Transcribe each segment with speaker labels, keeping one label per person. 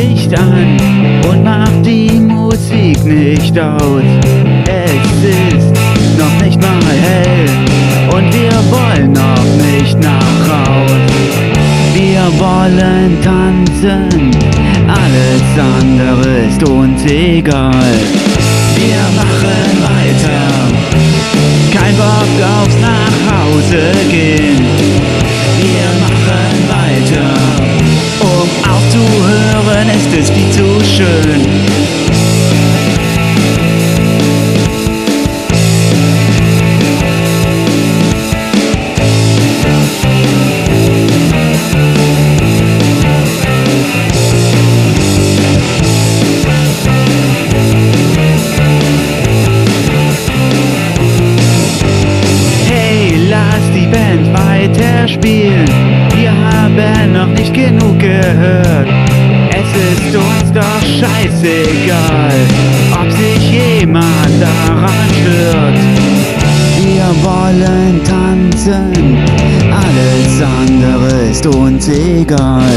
Speaker 1: Licht an und mach die Musik nicht aus. Es ist noch nicht mal hell und wir wollen noch nicht nach Haus. Wir wollen tanzen, alles andere ist uns egal. Wir machen weiter, kein Bock aufs Nachhause gehen. Ist viel zu schön. Hey, lass die Band weiterspielen. Wir haben noch nicht genug gehört. Ist uns doch scheißegal, ob sich jemand daran stört. Wir wollen tanzen, alles andere ist uns egal.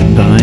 Speaker 1: and I